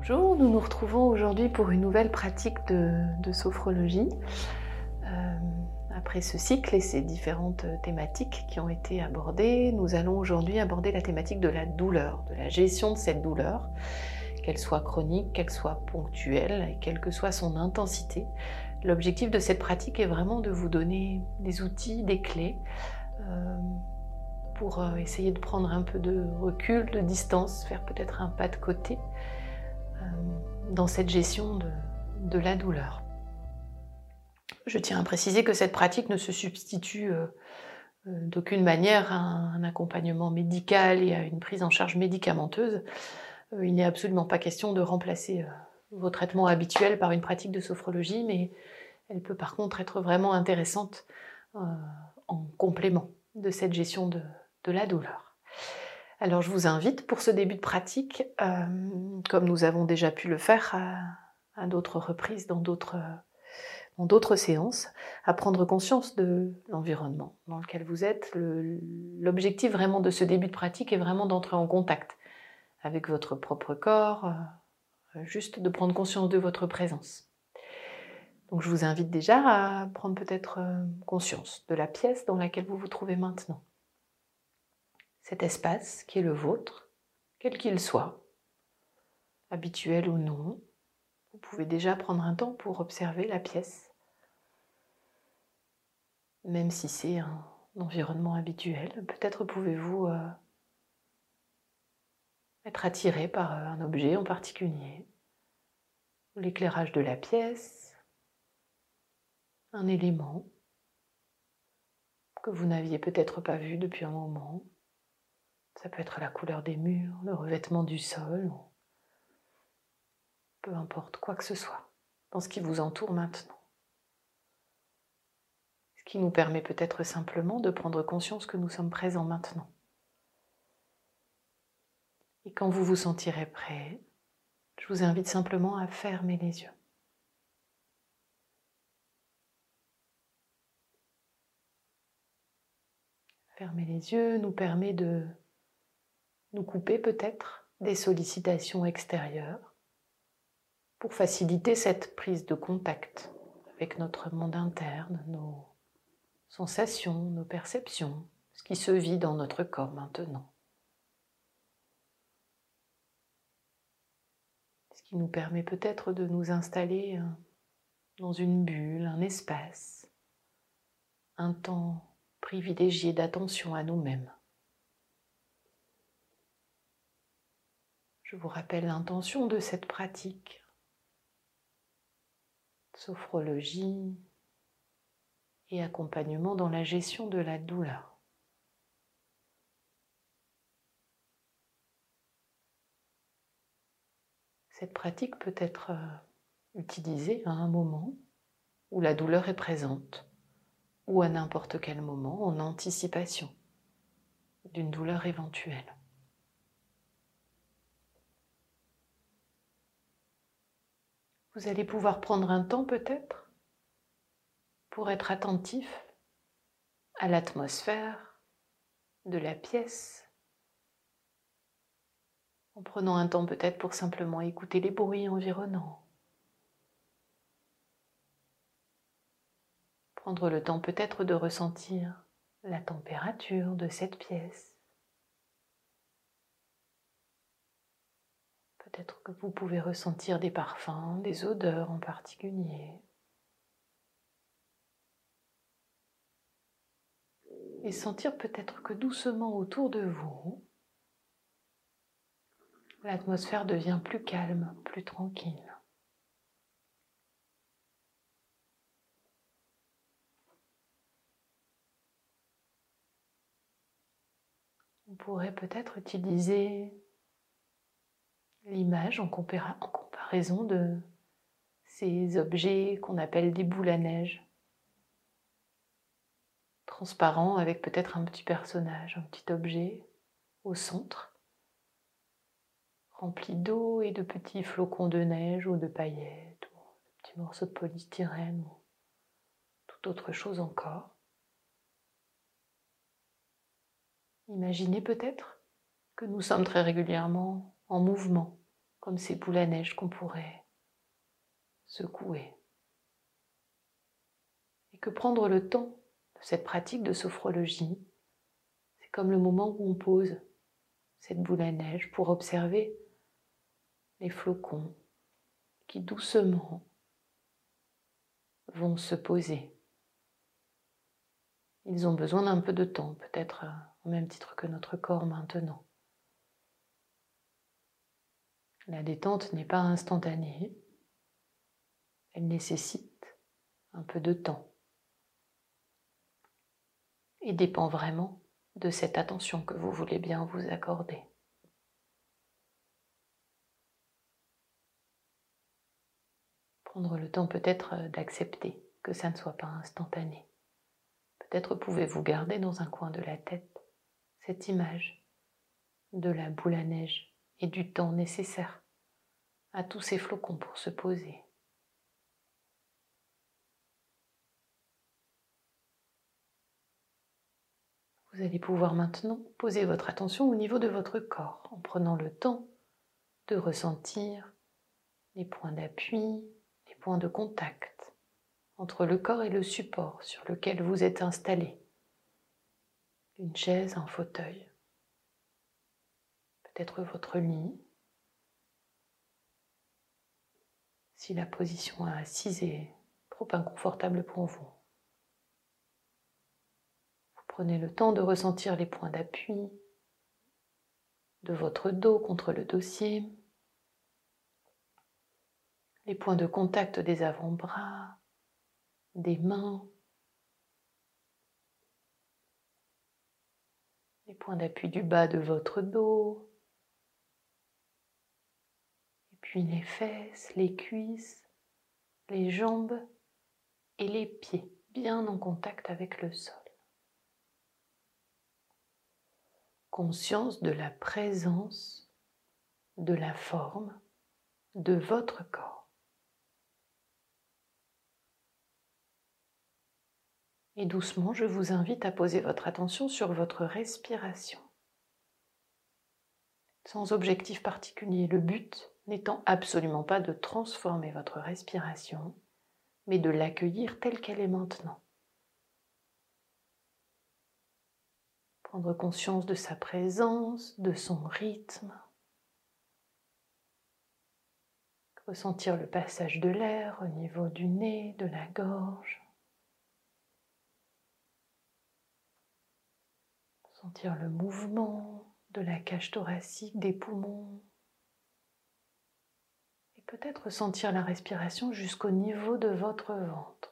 Bonjour, nous nous retrouvons aujourd'hui pour une nouvelle pratique de, sophrologie. Euh, après ce cycle et ces différentes thématiques qui ont été abordées, nous allons aujourd'hui aborder la thématique de la douleur, de la gestion de cette douleur, qu'elle soit chronique, qu'elle soit ponctuelle et quelle que soit son intensité. L'objectif de cette pratique est vraiment de vous donner des outils, des clés euh, pour euh, essayer de prendre un peu de recul, de distance, faire peut-être un pas de côté dans cette gestion de, la douleur. Je tiens à préciser que cette pratique ne se substitue d'aucune manière à un accompagnement médical et à une prise en charge médicamenteuse. Il n'est absolument pas question de remplacer vos traitements habituels par une pratique de sophrologie, mais elle peut par contre être vraiment intéressante en complément de cette gestion de, la douleur. Alors je vous invite pour ce début de pratique, euh, comme nous avons déjà pu le faire à, d'autres reprises dans d'autres, séances, à prendre conscience de l'environnement dans lequel vous êtes. l'objectif vraiment de ce début de pratique est vraiment d'entrer en contact avec votre propre corps, euh, juste de prendre conscience de votre présence. Donc je vous invite déjà à prendre peut-être euh, conscience de la pièce dans laquelle vous vous trouvez maintenant. Cet espace qui est le vôtre, quel qu'il soit, habituel ou non, vous pouvez déjà prendre un temps pour observer la pièce, même si c'est un environnement habituel. Peut-être pouvez-vous euh, être attiré par euh, un objet en particulier, l'éclairage de la pièce, un élément que vous n'aviez peut-être pas vu depuis un moment. Ça peut être la couleur des murs, le revêtement du sol, peu importe quoi que ce soit dans ce qui vous entoure maintenant. Ce qui nous permet peut-être simplement de prendre conscience que nous sommes présents maintenant. Et quand vous vous sentirez prêt, je vous invite simplement à fermer les yeux. Fermer les yeux nous permet de nous couper peut-être des sollicitations extérieures pour faciliter cette prise de contact avec notre monde interne, nos sensations, nos perceptions, ce qui se vit dans notre corps maintenant. Ce qui nous permet peut-être de nous installer euh, dans une bulle, un espace, un temps privilégier d'attention à nous-mêmes. Je vous rappelle l'intention de cette pratique. Sophrologie et accompagnement dans la gestion de la douleur. Cette pratique peut être euh, utilisée à un moment où la douleur est présente ou à n'importe quel moment en anticipation d'une douleur éventuelle. Vous allez pouvoir prendre un temps peut-être pour être attentif à l'atmosphère de la pièce, en prenant un temps peut-être pour simplement écouter les bruits environnants, Prendre le temps peut-être de ressentir la température de cette pièce. Peut-être que vous pouvez ressentir des parfums, des odeurs en particulier. Et sentir peut-être que doucement autour de vous, l'atmosphère devient plus calme, plus tranquille. On pourrait peut-être utiliser l'image en, comparaison de ces objets qu'on appelle des boules à neige, transparents avec peut-être un petit personnage, un petit objet au centre, rempli d'eau et de petits flocons de neige ou de paillettes ou de petits morceaux de polystyrène ou toute autre chose encore. Imaginez peut-être que nous sommes très régulièrement en mouvement comme ces boules à neige qu'on pourrait secouer. Et que prendre le temps de cette pratique de sophrologie, c'est comme le moment où on pose cette boule à neige pour observer les flocons qui doucement vont se poser. Ils ont besoin d'un peu de temps, peut-être euh, au même titre que notre corps maintenant. La détente n'est pas instantanée, elle nécessite un peu de temps et dépend vraiment de cette attention que vous voulez bien vous accorder. Prendre le temps peut-être d'accepter que ça ne soit pas instantané. Peut-être pouvez-vous garder dans un coin de la tête cette image de la boule à neige et du temps nécessaire à tous ces flocons pour se poser. Vous allez pouvoir maintenant poser votre attention au niveau de votre corps en prenant le temps de ressentir les points d'appui, les points de contact entre le corps et le support sur lequel vous êtes installé. Une chaise, un fauteuil, peut-être votre lit. Si la position assise est trop inconfortable pour vous. Prenez le temps de ressentir les points d'appui de votre dos contre le dossier, les points de contact des avant-bras, des mains, les points d'appui du bas de votre dos, et puis les fesses, les cuisses, les jambes et les pieds bien en contact avec le sol. conscience de la présence de la forme de votre corps. Et doucement, je vous invite à poser votre attention sur votre respiration. Sans objectif particulier, le but n'étant absolument pas de transformer votre respiration, mais de l'accueillir telle qu'elle est maintenant. prendre conscience de sa présence, de son rythme, ressentir le passage de l'air au niveau du nez, de la gorge, sentir le mouvement de la cage thoracique, des poumons, peut-être sentir la respiration jusqu'au niveau de votre ventre.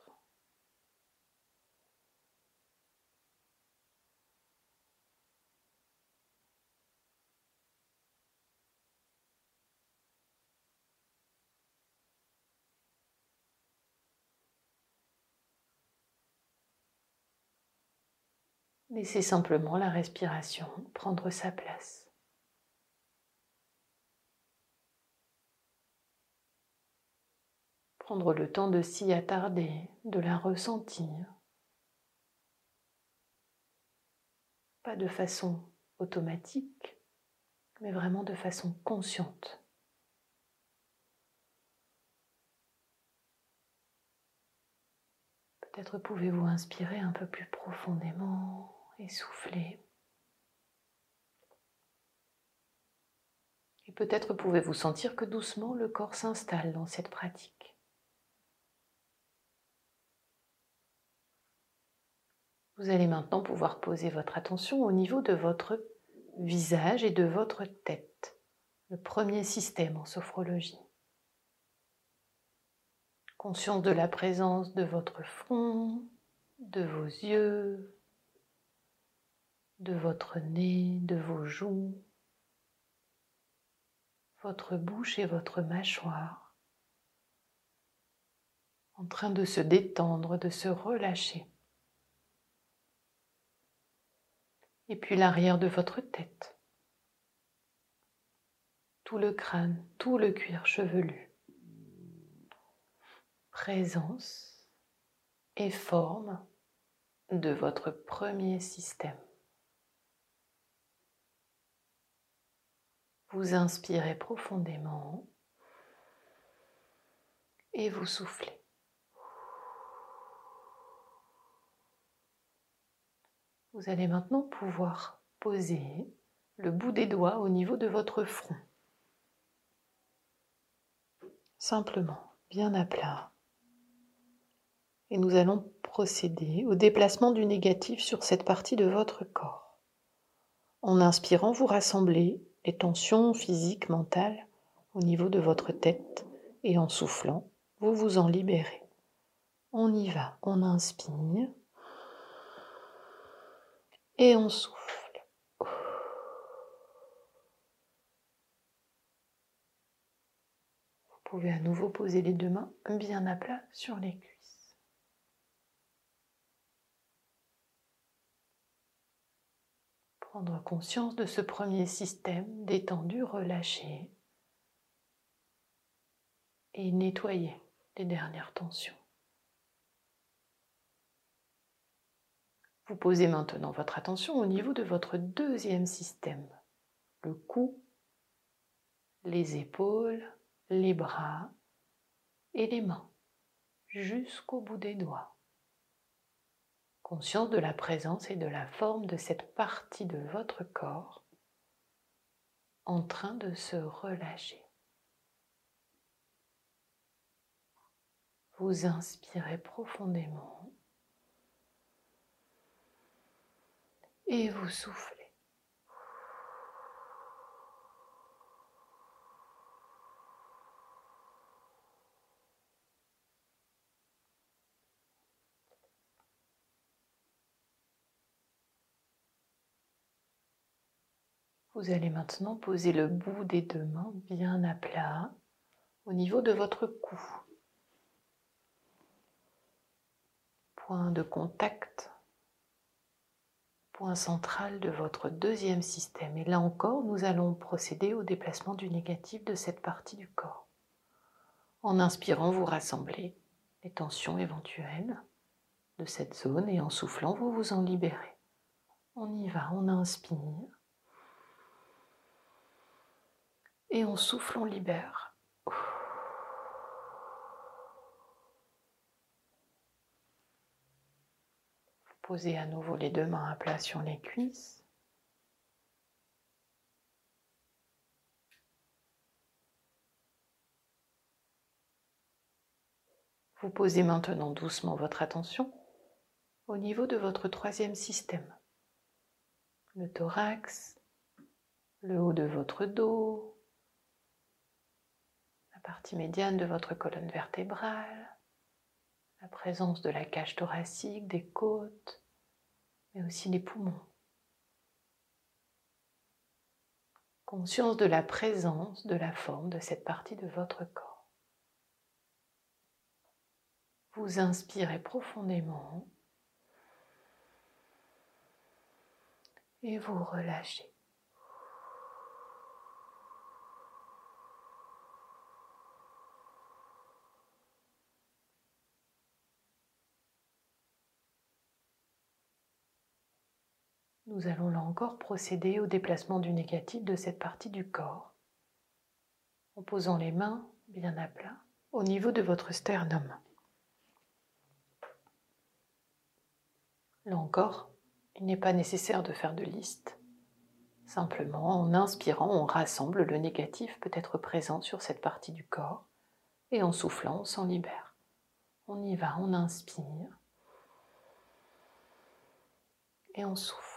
Laissez simplement la respiration prendre sa place. Prendre le temps de s'y attarder, de la ressentir. Pas de façon automatique, mais vraiment de façon consciente. Peut-être pouvez-vous inspirer un peu plus profondément et soufflez. Et peut-être pouvez-vous sentir que doucement le corps s'installe dans cette pratique. Vous allez maintenant pouvoir poser votre attention au niveau de votre visage et de votre tête, le premier système en sophrologie. Conscience de la présence de votre front, de vos yeux, de votre nez, de vos joues, votre bouche et votre mâchoire, en train de se détendre, de se relâcher. Et puis l'arrière de votre tête, tout le crâne, tout le cuir chevelu. Présence et forme de votre premier système. Vous inspirez profondément et vous soufflez. Vous allez maintenant pouvoir poser le bout des doigts au niveau de votre front. Simplement, bien à plat. Et nous allons procéder au déplacement du négatif sur cette partie de votre corps. En inspirant, vous rassemblez les tensions physiques, mentales au niveau de votre tête et en soufflant, vous vous en libérez. On y va, on inspire et on souffle. Vous pouvez à nouveau poser les deux mains bien à plat sur les cuisses. Prendre conscience de ce premier système détendu, relâché et nettoyer les dernières tensions. Vous posez maintenant votre attention au niveau de votre deuxième système, le cou, les épaules, les bras et les mains, jusqu'au bout des doigts. Conscience de la présence et de la forme de cette partie de votre corps en train de se relâcher. Vous inspirez profondément et vous soufflez. Vous allez maintenant poser le bout des deux mains bien à plat au niveau de votre cou. Point de contact central de votre deuxième système. Et là encore, nous allons procéder au déplacement du négatif de cette partie du corps. En inspirant, vous rassemblez les tensions éventuelles de cette zone et en soufflant, vous vous en libérez. On y va, on inspire. Et on souffle, on libère. Posez à nouveau les deux mains à plat sur les cuisses. Vous posez maintenant doucement votre attention au niveau de votre troisième système. Le thorax, le haut de votre dos, la partie médiane de votre colonne vertébrale, la présence de la cage thoracique, des côtes, mais aussi des poumons. Conscience de la présence, de la forme de cette partie de votre corps. Vous inspirez profondément et vous relâchez. Nous allons là encore procéder au déplacement du négatif de cette partie du corps en posant les mains bien à plat au niveau de votre sternum. Là encore, il n'est pas nécessaire de faire de liste. Simplement, en inspirant, on rassemble le négatif peut-être présent sur cette partie du corps et en soufflant, on s'en libère. On y va, on inspire et on souffle.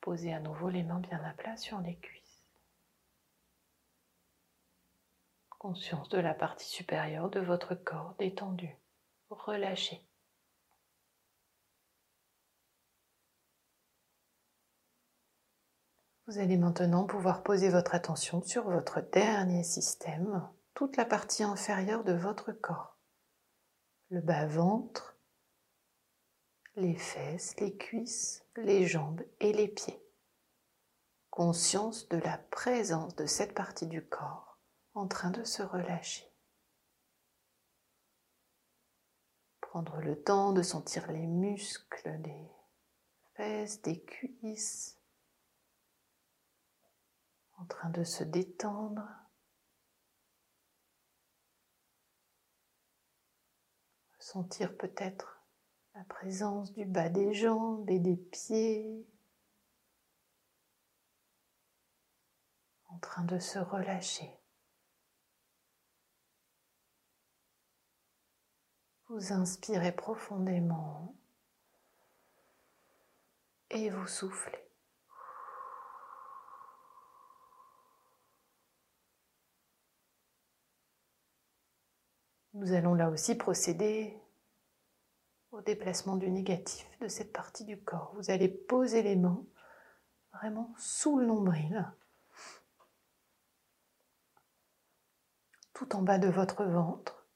Posez à nouveau les mains bien à plat sur les cuisses. Conscience de la partie supérieure de votre corps détendue, relâchée. Vous allez maintenant pouvoir poser votre attention sur votre dernier système, toute la partie inférieure de votre corps. Le bas-ventre, les fesses, les cuisses, les jambes et les pieds. Conscience de la présence de cette partie du corps en train de se relâcher. Prendre le temps de sentir les muscles des fesses, des cuisses en train de se détendre. Sentir peut-être la présence du bas des jambes et des pieds en train de se relâcher. Vous inspirez profondément et vous soufflez. Nous allons là aussi procéder déplacement du négatif de cette partie du corps. Vous allez poser les mains vraiment sous le nombril, tout en bas de votre ventre.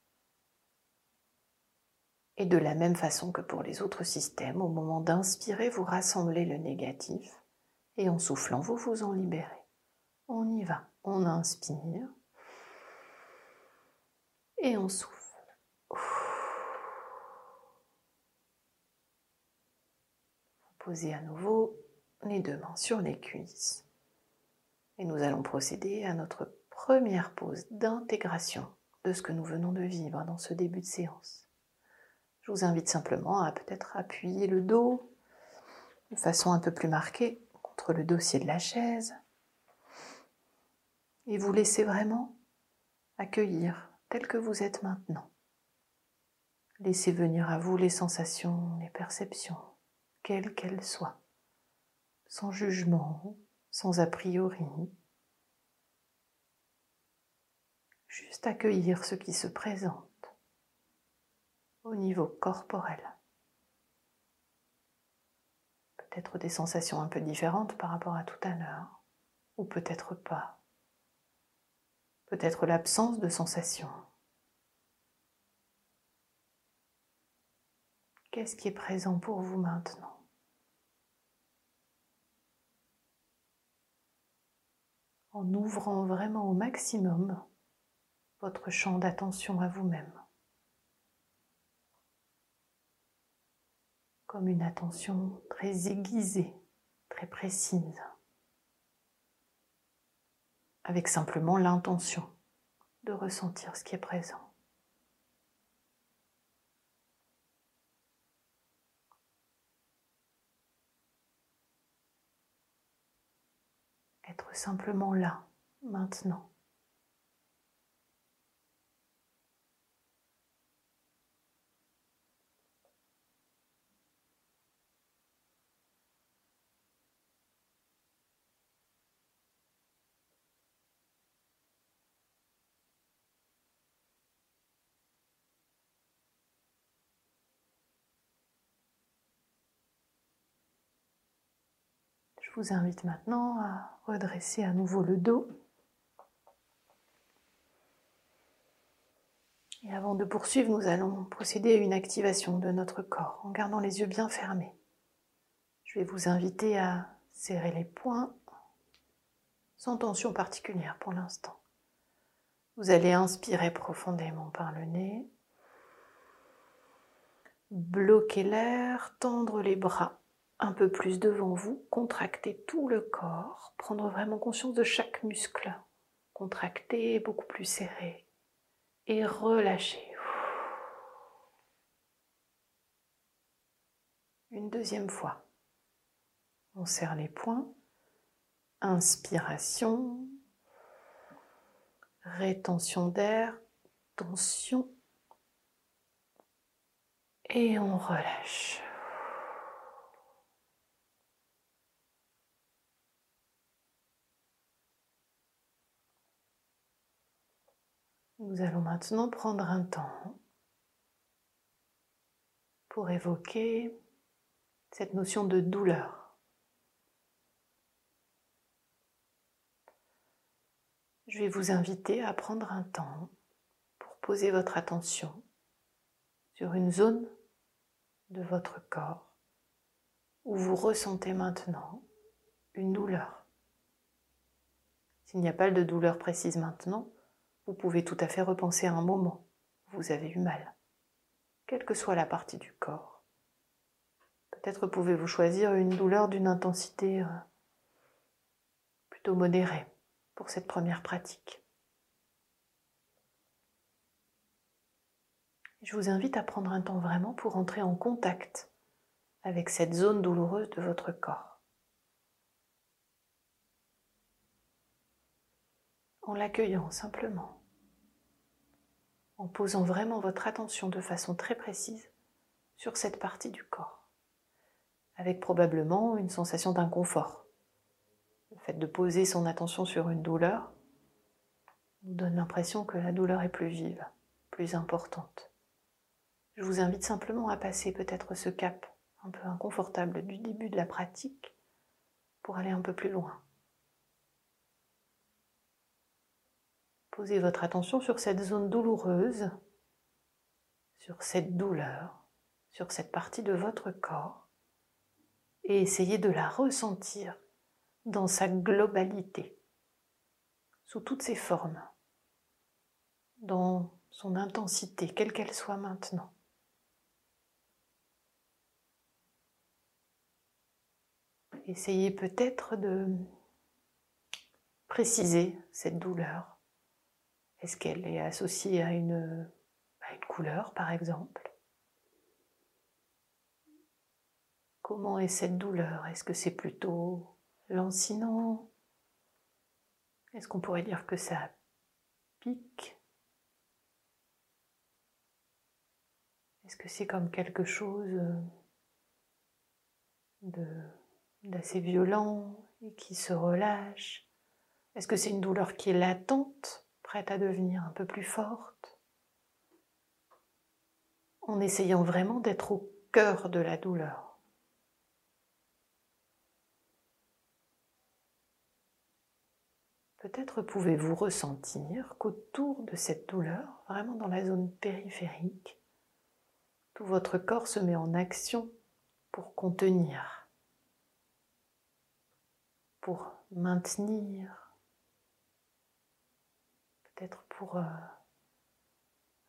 Et de la même façon que pour les autres systèmes, au moment d'inspirer, vous rassemblez le négatif et en soufflant, vous vous en libérez. On y va. On inspire et on souffle. Posez à nouveau les deux mains sur les cuisses. Et nous allons procéder à notre première pause d'intégration de ce que nous venons de vivre dans ce début de séance. Je vous invite simplement à peut-être appuyer le dos de façon un peu plus marquée contre le dossier de la chaise et vous laissez vraiment accueillir tel que vous êtes maintenant. Laissez venir à vous les sensations, les perceptions, quelles qu'elles soient, sans jugement, sans a priori. Juste accueillir ce qui se présente au niveau corporel. Peut-être des sensations un peu différentes par rapport à tout à l'heure, ou peut-être pas. Peut-être l'absence de sensations. Qu'est-ce qui est présent pour vous maintenant? En ouvrant vraiment au maximum votre champ d'attention à vous-même. Comme une attention très aiguisée, très précise, avec simplement l'intention de ressentir ce qui est présent. Être simplement là, maintenant. Je vous invite maintenant à redresser à nouveau le dos. Et avant de poursuivre, nous allons procéder à une activation de notre corps en gardant les yeux bien fermés. Je vais vous inviter à serrer les poings sans tension particulière pour l'instant. Vous allez inspirer profondément par le nez, bloquer l'air, tendre les bras un peu plus devant vous, contractez tout le corps, prendre vraiment conscience de chaque muscle, contracter beaucoup plus serré et relâcher. Une deuxième fois. On serre les poings. Inspiration. Rétention d'air. Tension. Et on relâche. Nous allons maintenant prendre un temps pour évoquer cette notion de douleur. Je vais vous inviter à prendre un temps pour poser votre attention sur une zone de votre corps où vous ressentez maintenant une douleur. S'il n'y a pas de douleur précise maintenant, vous pouvez tout à fait repenser à un moment où vous avez eu mal. quelle que soit la partie du corps. Peut-être pouvez-vous choisir une douleur d'une intensité euh, plutôt modérée pour cette première pratique. Je vous invite à prendre un temps vraiment pour entrer en contact avec cette zone douloureuse de votre corps. En l'accueillant simplement, en posant vraiment votre attention de façon très précise sur cette partie du corps, avec probablement une sensation d'inconfort. Le fait de poser son attention sur une douleur nous donne l'impression que la douleur est plus vive, plus importante. Je vous invite simplement à passer peut-être ce cap un peu inconfortable du début de la pratique pour aller un peu plus loin. Posez votre attention sur cette zone douloureuse, sur cette douleur, sur cette partie de votre corps et essayez de la ressentir dans sa globalité, sous toutes ses formes, dans son intensité, quelle qu'elle soit maintenant. essayez peut-être de préciser cette douleur. Est-ce qu'elle est associée à une, couleur, par exemple? Comment est cette douleur? Est-ce que c'est plutôt lancinant? Est-ce qu'on pourrait dire que ça pique? Est-ce que c'est comme quelque chose d'assez violent et qui se relâche? Est-ce que c'est une douleur qui est latente, à devenir un peu plus forte En essayant vraiment d'être au cœur de la douleur. Peut-être pouvez-vous ressentir qu'autour de cette douleur, vraiment dans la zone périphérique, tout votre corps se met en action pour contenir pour maintenir, peut-être pour euh,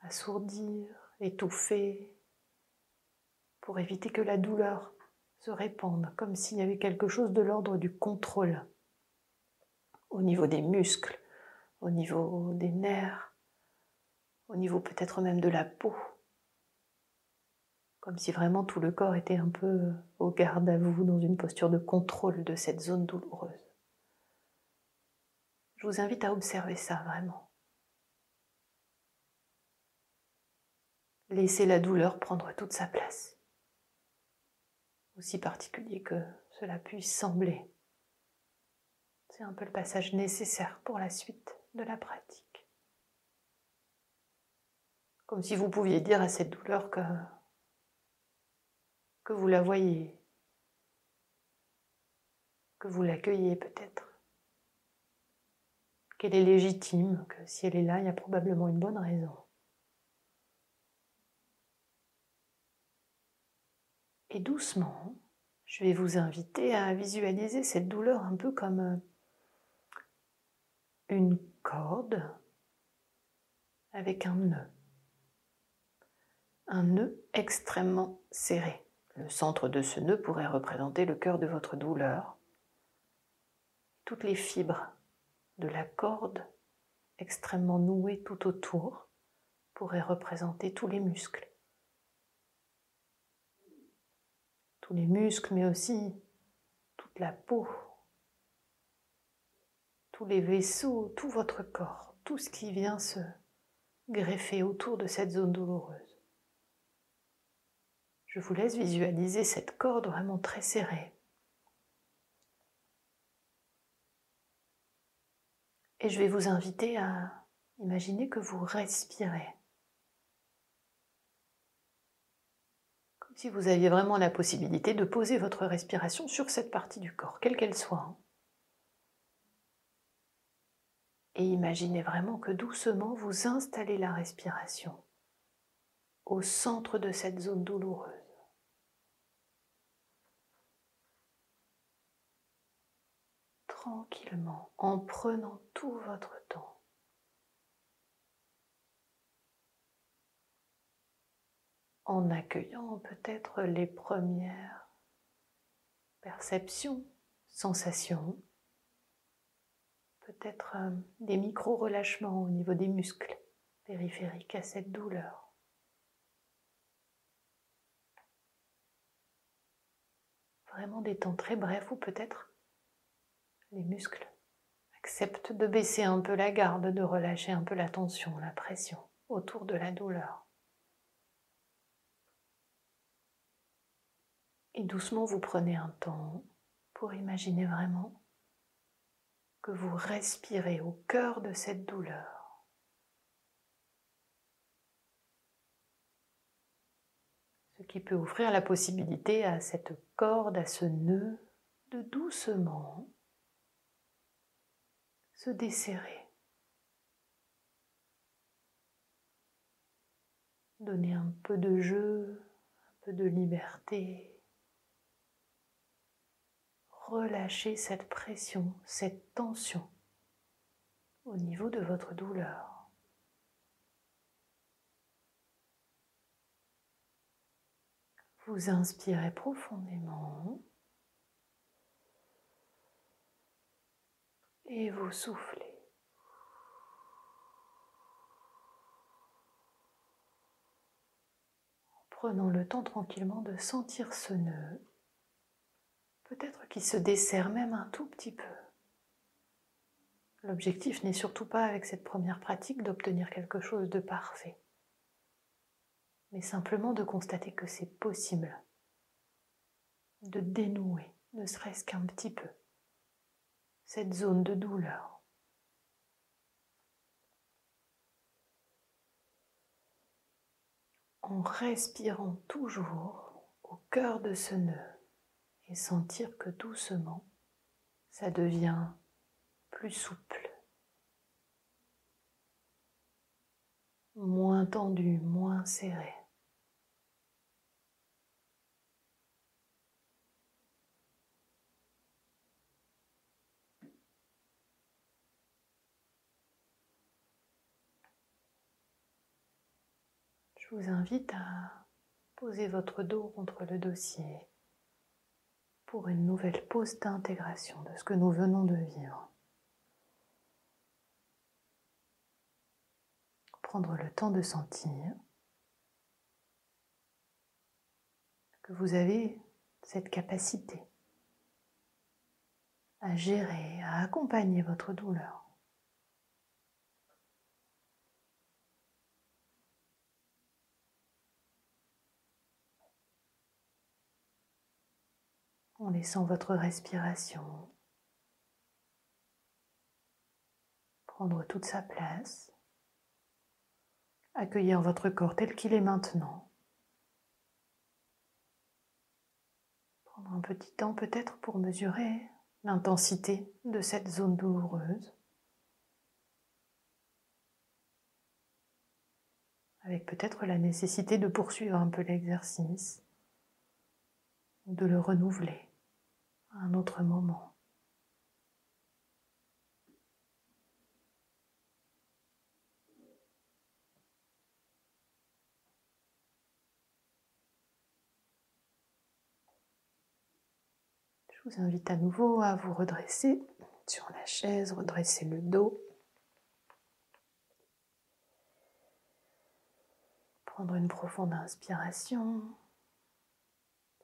assourdir, étouffer, pour éviter que la douleur se répande, comme s'il y avait quelque chose de l'ordre du contrôle au niveau des muscles, au niveau des nerfs, au niveau peut-être même de la peau comme si vraiment tout le corps était un peu au garde à vous, dans une posture de contrôle de cette zone douloureuse. Je vous invite à observer ça vraiment. Laissez la douleur prendre toute sa place, aussi particulier que cela puisse sembler. C'est un peu le passage nécessaire pour la suite de la pratique. Comme si vous pouviez dire à cette douleur que que vous la voyez, que vous l'accueillez peut-être, qu'elle est légitime, que si elle est là, il y a probablement une bonne raison. Et doucement, je vais vous inviter à visualiser cette douleur un peu comme euh, une corde avec un nœud. Un nœud extrêmement serré. Le centre de ce nœud pourrait représenter le cœur de votre douleur. Toutes les fibres de la corde extrêmement nouée tout autour pourraient représenter tous les muscles. Tous les muscles, mais aussi toute la peau, tous les vaisseaux, tout votre corps, tout ce qui vient se greffer autour de cette zone douloureuse. Je vous laisse visualiser cette corde vraiment très serrée. Et je vais vous inviter à imaginer que vous respirez. Comme si vous aviez vraiment la possibilité de poser votre respiration sur cette partie du corps, quelle qu'elle soit. Et imaginez vraiment que doucement vous installez la respiration au centre de cette zone douloureuse. tranquillement en prenant tout votre temps. En accueillant peut-être les premières perceptions, sensations, peut-être euh, des micro-relâchements au niveau des muscles périphériques à cette douleur. Vraiment des temps très brefs ou peut-être les muscles acceptent de baisser un peu la garde, de relâcher un peu la tension, la pression autour de la douleur. Et doucement, vous prenez un temps pour imaginer vraiment que vous respirez au cœur de cette douleur. Ce qui peut offrir la possibilité à cette corde, à ce nœud, de doucement se desserrer. Donner un peu de jeu, un peu de liberté relâchez cette pression, cette tension au niveau de votre douleur. Vous inspirez profondément et vous soufflez. prenant le temps tranquillement de sentir ce nœud peut-être qu'il se dessert même un tout petit peu. L'objectif n'est surtout pas avec cette première pratique d'obtenir quelque chose de parfait, mais simplement de constater que c'est possible de dénouer, ne serait-ce qu'un petit peu, cette zone de douleur. En respirant toujours au cœur de ce nœud et sentir que doucement, ça devient plus souple, moins tendu, moins serré. Je vous invite à poser votre dos contre le dossier pour une nouvelle pause d'intégration de ce que nous venons de vivre. Prendre le temps de sentir que vous avez cette capacité à gérer, à accompagner votre douleur. En laissant votre respiration prendre toute sa place, accueillir votre corps tel qu'il est maintenant. Prendre un petit temps peut-être pour mesurer l'intensité de cette zone douloureuse. avec peut-être la nécessité de poursuivre un peu l'exercice, de le renouveler autre moment. Je vous invite à nouveau à vous redresser sur la chaise, redresser le dos. Prendre une profonde inspiration,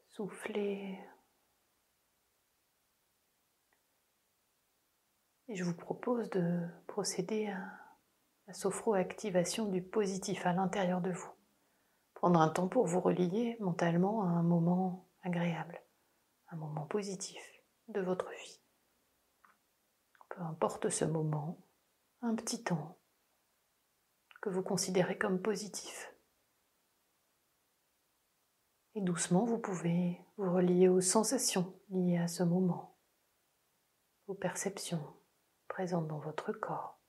souffler Et je vous propose de procéder à la sophro-activation du positif à l'intérieur de vous. Prendre un temps pour vous relier mentalement à un moment agréable, un moment positif de votre vie. Peu importe ce moment, un petit temps que vous considérez comme positif. Et doucement, vous pouvez vous relier aux sensations liées à ce moment, aux perceptions, dans votre corps.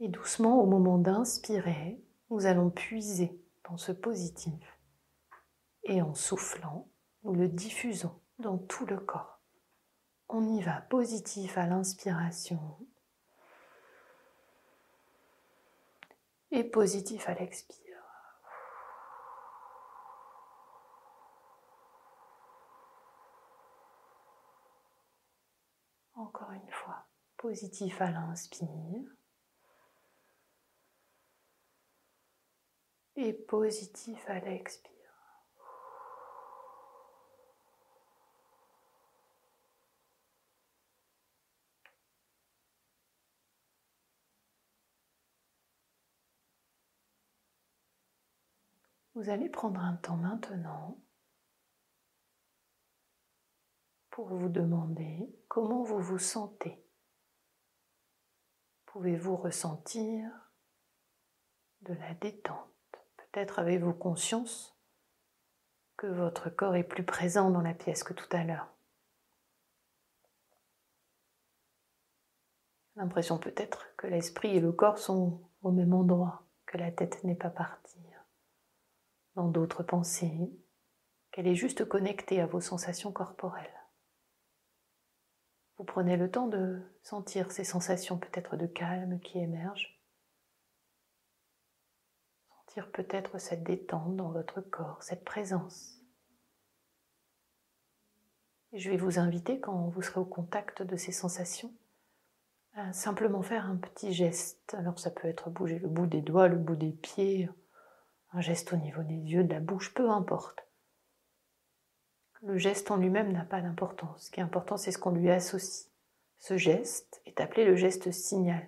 Et doucement, au moment d'inspirer, nous allons puiser dans ce positif. Et en soufflant, nous le diffusons dans tout le corps. On y va positif à l'inspiration. Et positif à l'expire. Encore une fois, positif à l'inspire. Et positif à l'expire. Vous allez prendre un temps maintenant pour vous demander comment vous vous sentez. Pouvez-vous ressentir de la détente? Peut-être avez-vous conscience que votre corps est plus présent dans la pièce que tout à l'heure. L'impression peut-être que l'esprit et le corps sont au même endroit, que la tête n'est pas partie dans d'autres pensées, qu'elle est juste connectée à vos sensations corporelles. Vous prenez le temps de sentir ces sensations peut-être de calme qui émergent, sentir peut-être cette détente dans votre corps, cette présence. Je vais vous inviter, quand vous serez au contact de ces sensations, à simplement faire un petit geste. Alors ça peut être bouger le bout des doigts, le bout des pieds, un geste au niveau des yeux, de la bouche, peu importe. Le geste en lui-même n'a pas d'importance. Ce qui est important, c'est ce qu'on lui associe. Ce geste est appelé le geste signal.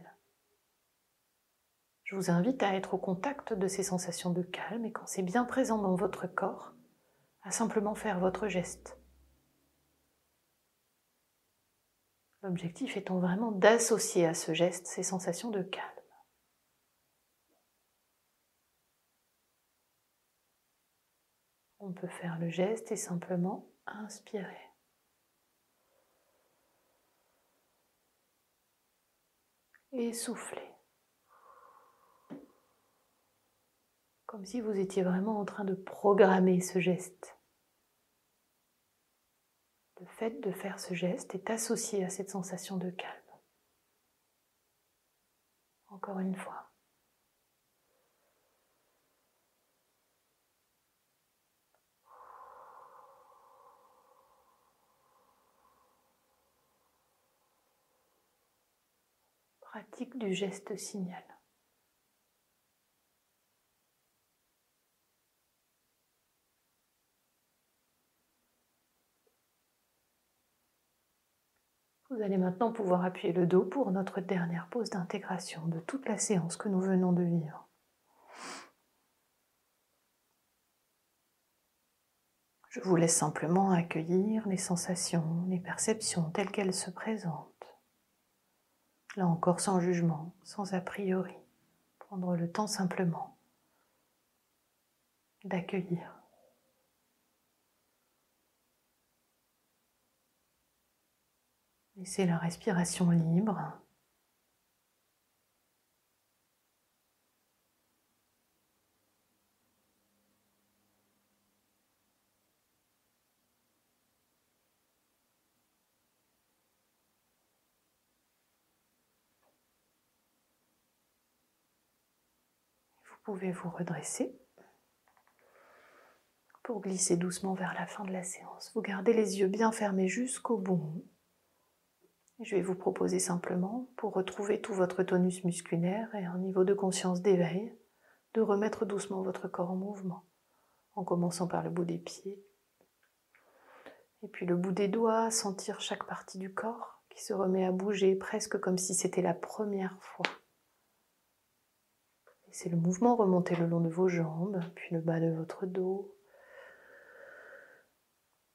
Je vous invite à être au contact de ces sensations de calme et quand c'est bien présent dans votre corps, à simplement faire votre geste. L'objectif étant vraiment d'associer à ce geste ces sensations de calme. On peut faire le geste et simplement inspirer. Et souffler. Comme si vous étiez vraiment en train de programmer ce geste. Le fait de faire ce geste est associé à cette sensation de calme. Encore une fois. Pratique du geste signal. Vous allez maintenant pouvoir appuyer le dos pour notre dernière pause d'intégration de toute la séance que nous venons de vivre. Je vous laisse simplement accueillir les sensations, les perceptions telles qu'elles se présentent. Là encore sans jugement, sans a priori. Prendre le temps simplement d'accueillir. Laissez la respiration libre. Pouvez vous redresser pour glisser doucement vers la fin de la séance? Vous gardez les yeux bien fermés jusqu'au bout. Je vais vous proposer simplement, pour retrouver tout votre tonus musculaire et un niveau de conscience d'éveil, de remettre doucement votre corps en mouvement, en commençant par le bout des pieds, et puis le bout des doigts, sentir chaque partie du corps qui se remet à bouger presque comme si c'était la première fois. Laissez le mouvement remonter le long de vos jambes, puis le bas de votre dos.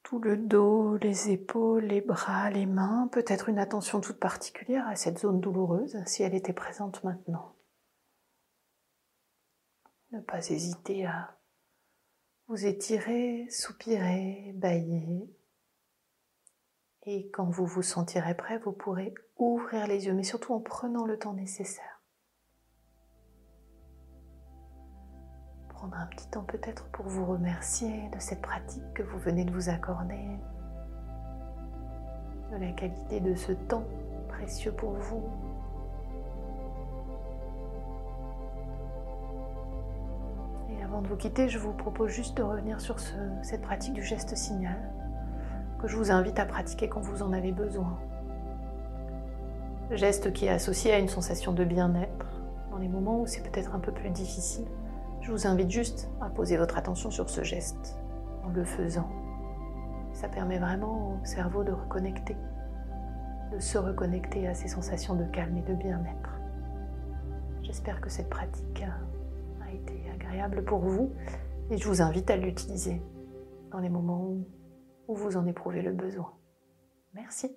Tout le dos, les épaules, les bras, les mains, peut-être une attention toute particulière à cette zone douloureuse si elle était présente maintenant. Ne pas hésiter à vous étirer, soupirer, bailler. Et quand vous vous sentirez prêt, vous pourrez ouvrir les yeux, mais surtout en prenant le temps nécessaire. Prendre un petit temps peut-être pour vous remercier de cette pratique que vous venez de vous accorder, de la qualité de ce temps précieux pour vous. avant de vous quitter, je vous propose juste de revenir sur cette pratique du geste signal que je vous invite à pratiquer quand vous en avez besoin. Geste qui est associé à une sensation de bien-être dans les moments où c'est peut-être un peu plus difficile. Je vous invite juste à poser votre attention sur ce geste en le faisant. Ça permet vraiment au cerveau de reconnecter, de se reconnecter à ces sensations de calme et de bien-être. J'espère que cette pratique a été agréable pour vous et je vous invite à l'utiliser dans les moments où vous en éprouvez le besoin. Merci.